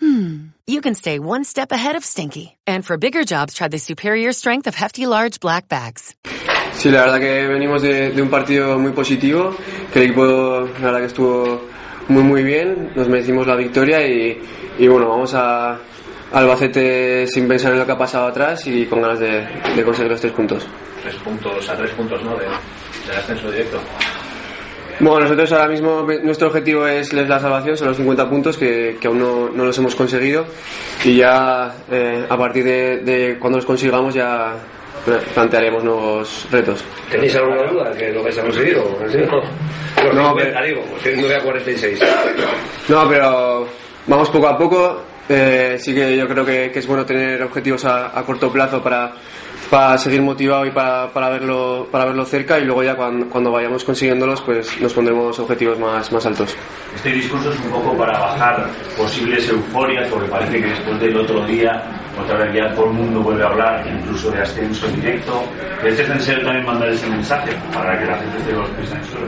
hmm, you can stay one step ahead of stinky. And for bigger jobs, try the superior strength of Hefty Large Black Bags. Sí, la verdad que venimos de, de un partido muy positivo, que el equipo la verdad que estuvo muy muy bien, nos merecimos la victoria y, y bueno, vamos a Albacete sin pensar en lo que ha pasado atrás y con ganas de, de conseguir los tres puntos. Tres puntos, a tres puntos, ¿no? De, del ascenso directo. Bueno, nosotros ahora mismo nuestro objetivo es la salvación, son los 50 puntos que, que aún no, no, los hemos conseguido y ya eh, a partir de, de, cuando los consigamos ya plantearemos nuevos retos. ¿Tenéis alguna duda que lo vais a conseguir no? No, pero... digo, pues 9 a 46. No, pero vamos poco a poco. Eh, sí que yo creo que, que es bueno tener objetivos a, a corto plazo para para seguir motivado y para, para, verlo, para verlo cerca y luego ya cuando, cuando, vayamos consiguiéndolos pues nos pondremos objetivos más, más altos. Este discurso es un poco para bajar posibles euforias porque parece que después del otro día otra vez ya todo el mundo vuelve a hablar incluso de ascenso directo. ¿Es necesario también mandar ese mensaje para que la gente esté los pies en el suelo?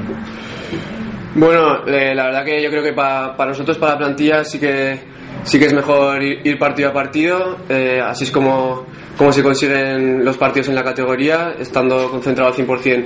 Bueno, eh, la verdad que yo creo que para, para nosotros, para la plantilla, sí que, sí que es mejor ir, partido a partido. Eh, así es como, como se consiguen los partidos en la categoría, estando concentrado al 100%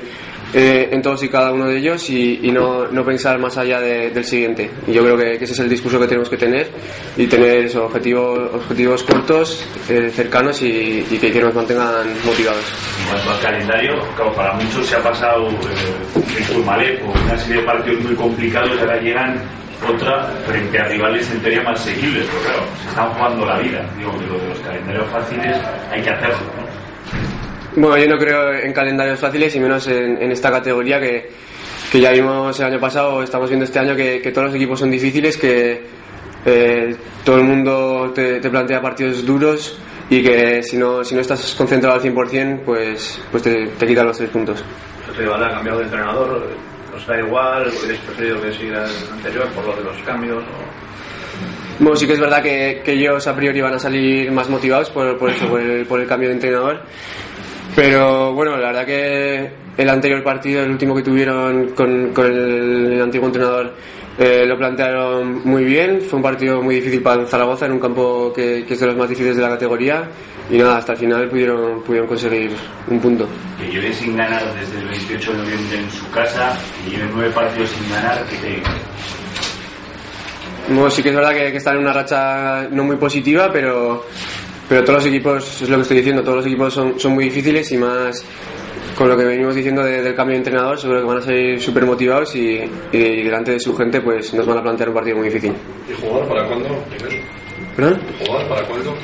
eh, en todos y cada uno de ellos y, y no, no, pensar más allá de, del siguiente. Y yo creo que, que, ese es el discurso que tenemos que tener y tener esos objetivos, objetivos cortos, eh, cercanos y, y, que, que, nos mantengan motivados. En cuanto al calendario, claro, para muchos se ha pasado eh, el Turmalet por una serie de partidos muy complicados y ahora llegan otra frente a rivales en teoría más seguibles, pero claro, se están jugando la vida. Digo, que lo de los calendarios fáciles hay que hacerlo, ¿no? Bueno, yo no creo en calendarios fáciles y menos en, en esta categoría que, que, ya vimos el año pasado, estamos viendo este año que, que todos los equipos son difíciles, que eh, todo el mundo te, te, plantea partidos duros y que si no, si no estás concentrado al 100% pues, pues te, te quitan los tres puntos. ¿El rival ha cambiado de entrenador? ¿Os da igual? ¿Hubierais preferido que siga el anterior por lo de los cambios? O... Bueno, sí que es verdad que, ellos a priori van a salir más motivados por, por eso, por el, cambio de entrenador. Pero bueno, la verdad que el anterior partido, el último que tuvieron con, el, antiguo entrenador, eh, lo plantearon muy bien. Fue un partido muy difícil para Zaragoza en un campo que, que, es de los más difíciles de la categoría. Y nada, hasta el final pudieron, pudieron conseguir un punto. Que lleven sin ganar desde el 28 de noviembre en su casa, que lleven nueve partidos sin ganar, que te... Bueno, sí que es verdad que, que están en una racha no muy positiva, pero pero todos los equipos, es lo que estoy diciendo, todos los equipos son, son muy difíciles y más con lo que venimos diciendo de, del cambio de entrenador, seguro que van a salir súper motivados y, y, delante de su gente pues nos van a plantear un partido muy difícil. ¿Y jugar para cuándo? ¿Perdón? ¿Jugar para cuándo?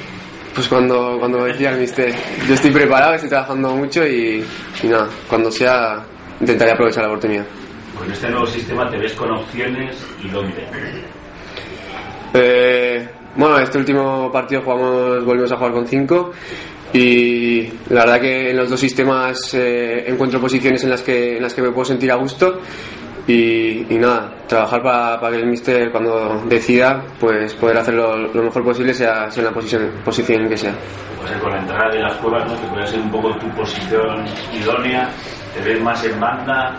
Pues cuando, cuando decía el mister, yo estoy preparado, estoy trabajando mucho y, y nada, cuando sea intentaré aprovechar la oportunidad. Con este nuevo sistema te ves con opciones y dónde. Eh, bueno, este último partido jugamos, volvimos a jugar con 5 y la verdad que en los dos sistemas eh, encuentro posiciones en las que en las que me puedo sentir a gusto y, y nada, trabajar para, para, que el mister cuando decida pues poder hacerlo lo mejor posible sea, sea en la posición, posición en que sea. Pues con la entrada de las cuevas, ¿no? que puede ser un poco tu posición idónea, te ves más en banda.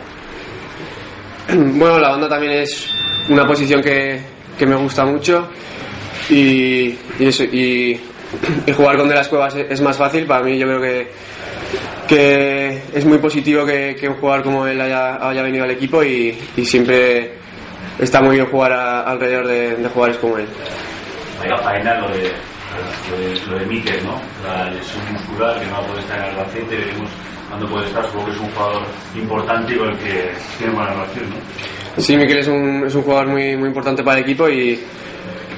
Bueno, la banda también es una posición que, que me gusta mucho y, y eso, y, y, jugar con de las cuevas es más fácil. Para mí, yo creo que, que es muy positivo que, que un jugador como él haya, haya venido al equipo y, y, siempre está muy bien jugar a, alrededor de, de, jugadores como él. Vaya faena lo de, lo de, lo de Mikel, ¿no? La lesión muscular que no puede estar en el Albacete, veremos cuándo puede estar, supongo que es un jugador importante y con el que tiene buena relación, ¿no? Sí, Mikel es un, es un jugador muy, muy importante para el equipo y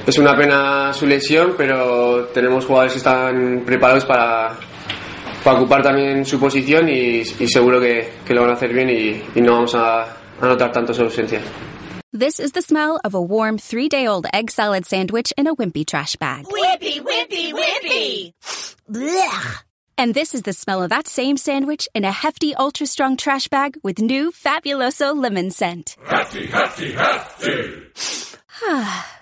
es una pena su lesión, pero tenemos jugadores que están preparados para, para ocupar también su posición y, y seguro que, que, lo van a hacer bien y, y no vamos a, a notar tanto su ausencia. This is the smell of a warm three-day-old egg salad sandwich in a wimpy trash bag. Wimpy, wimpy, wimpy! Blech! And this is the smell of that same sandwich in a hefty, ultra strong trash bag with new Fabuloso lemon scent. Hefty, hefty, hefty.